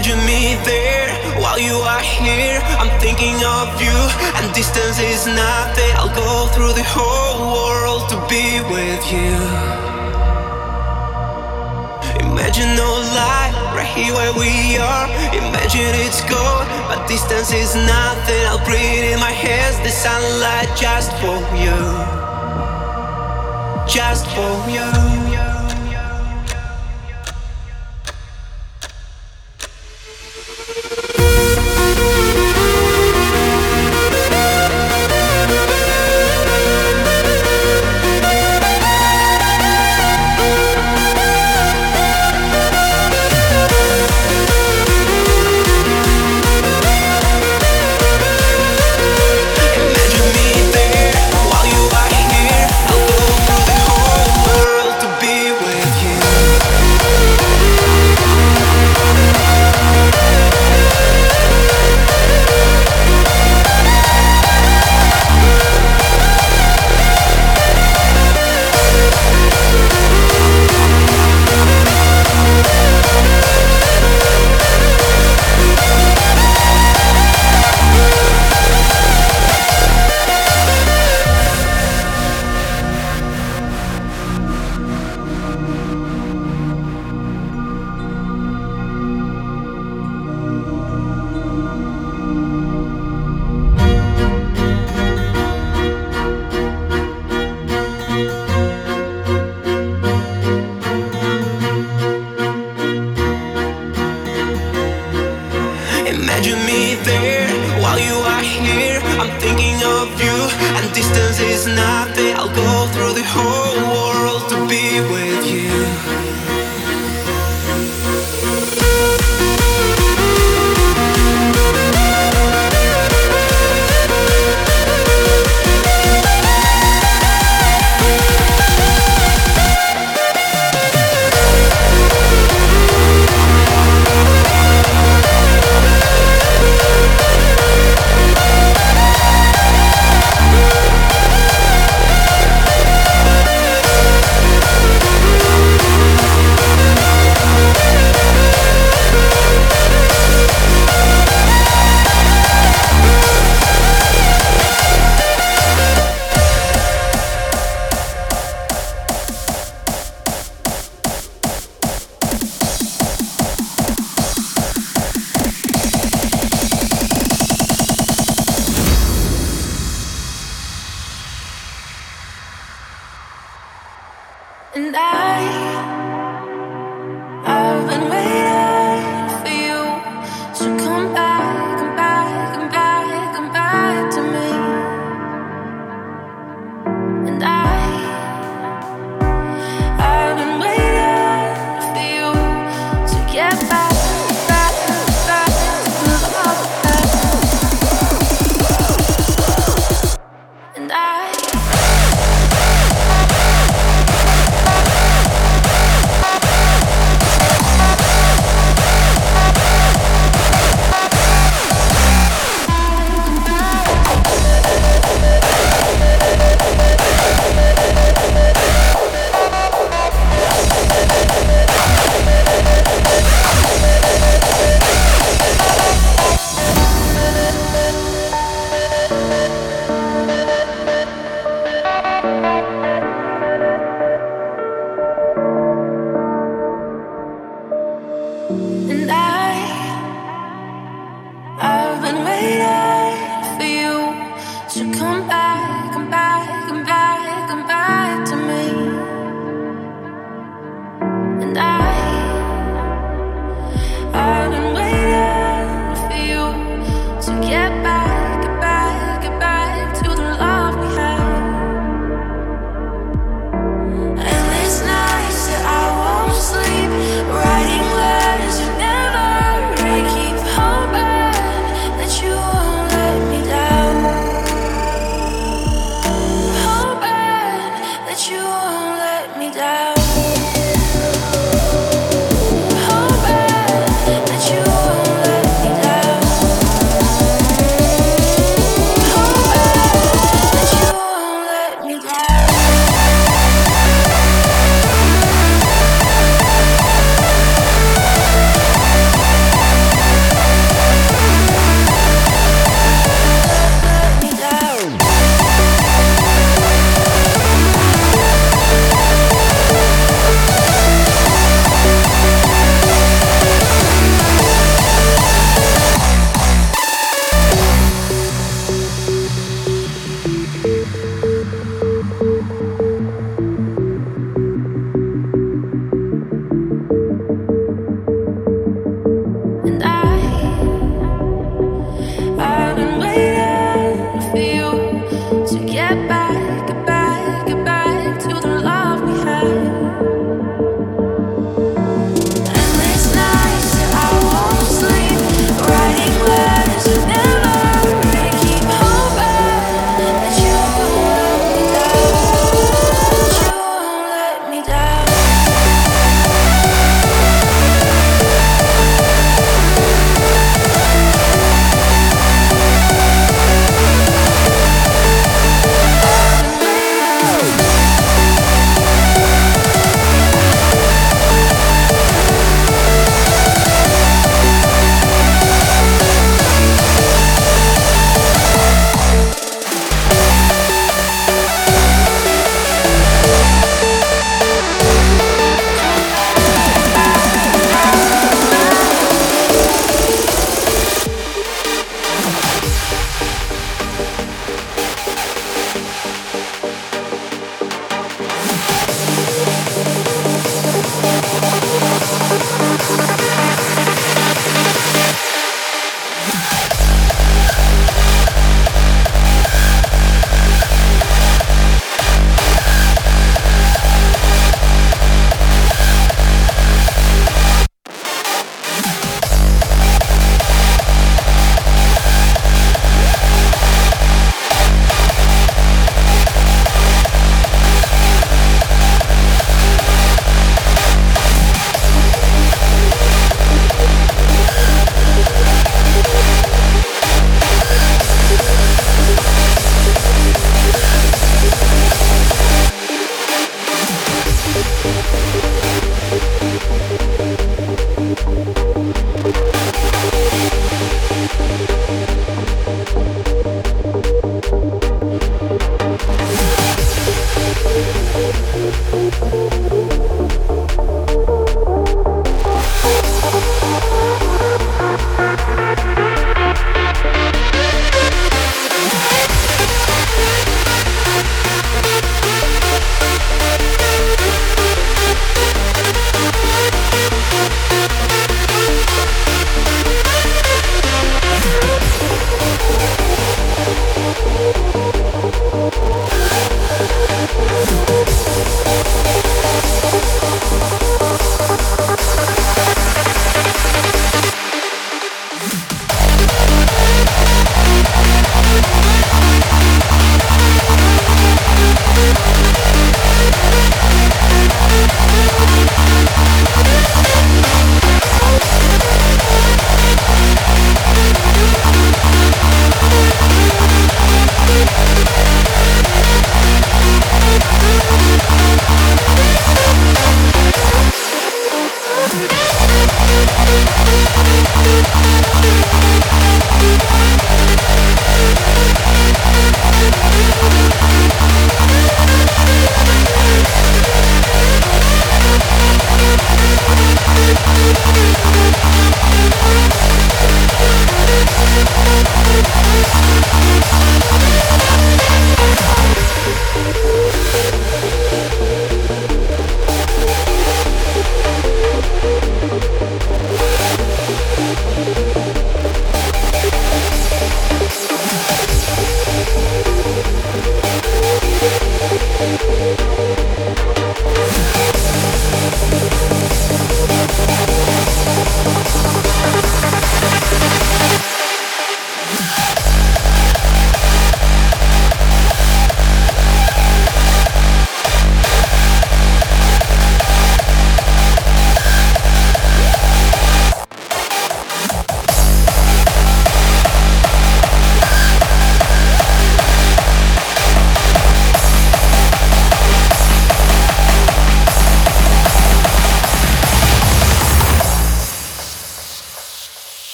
Imagine me there while you are here. I'm thinking of you, and distance is nothing. I'll go through the whole world to be with you. Imagine no light right here where we are. Imagine it's cold, but distance is nothing. I'll breathe in my hands the sunlight just for you. Just for you.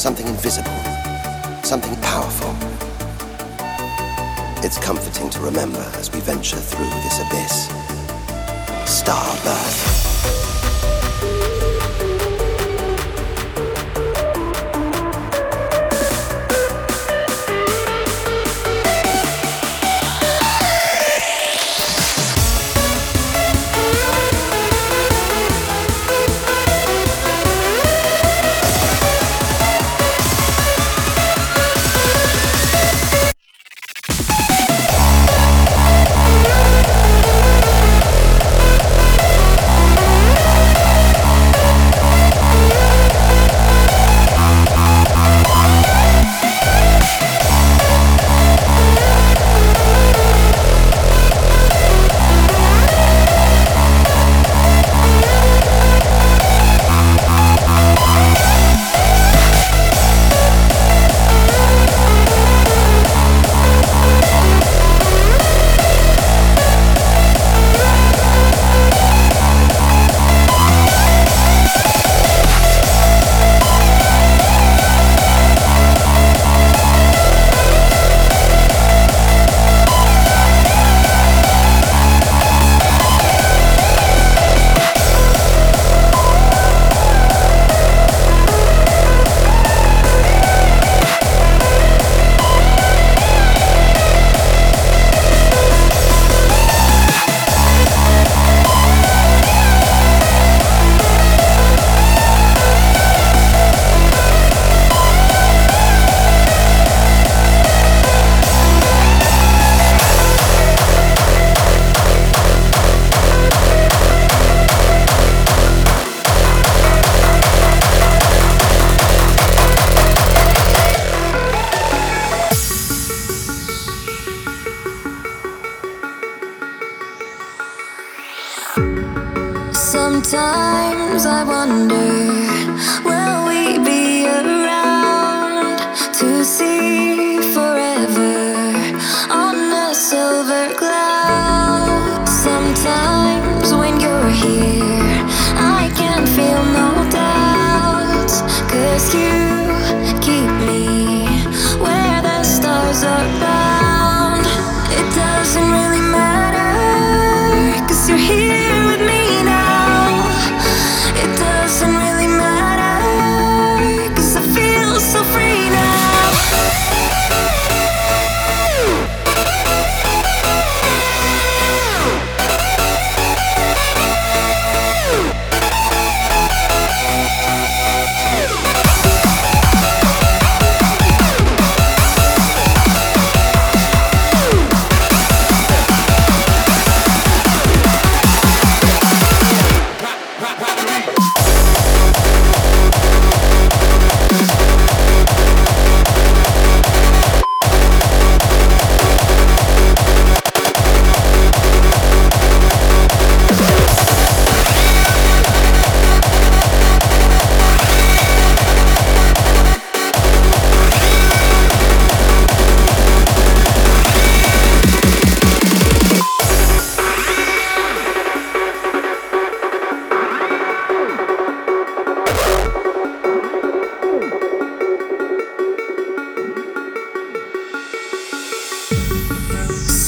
Something invisible. Something powerful. It's comforting to remember as we venture through this abyss. Star birth.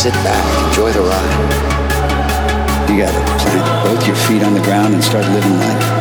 sit back, enjoy the ride. You gotta plant both your feet on the ground and start living life.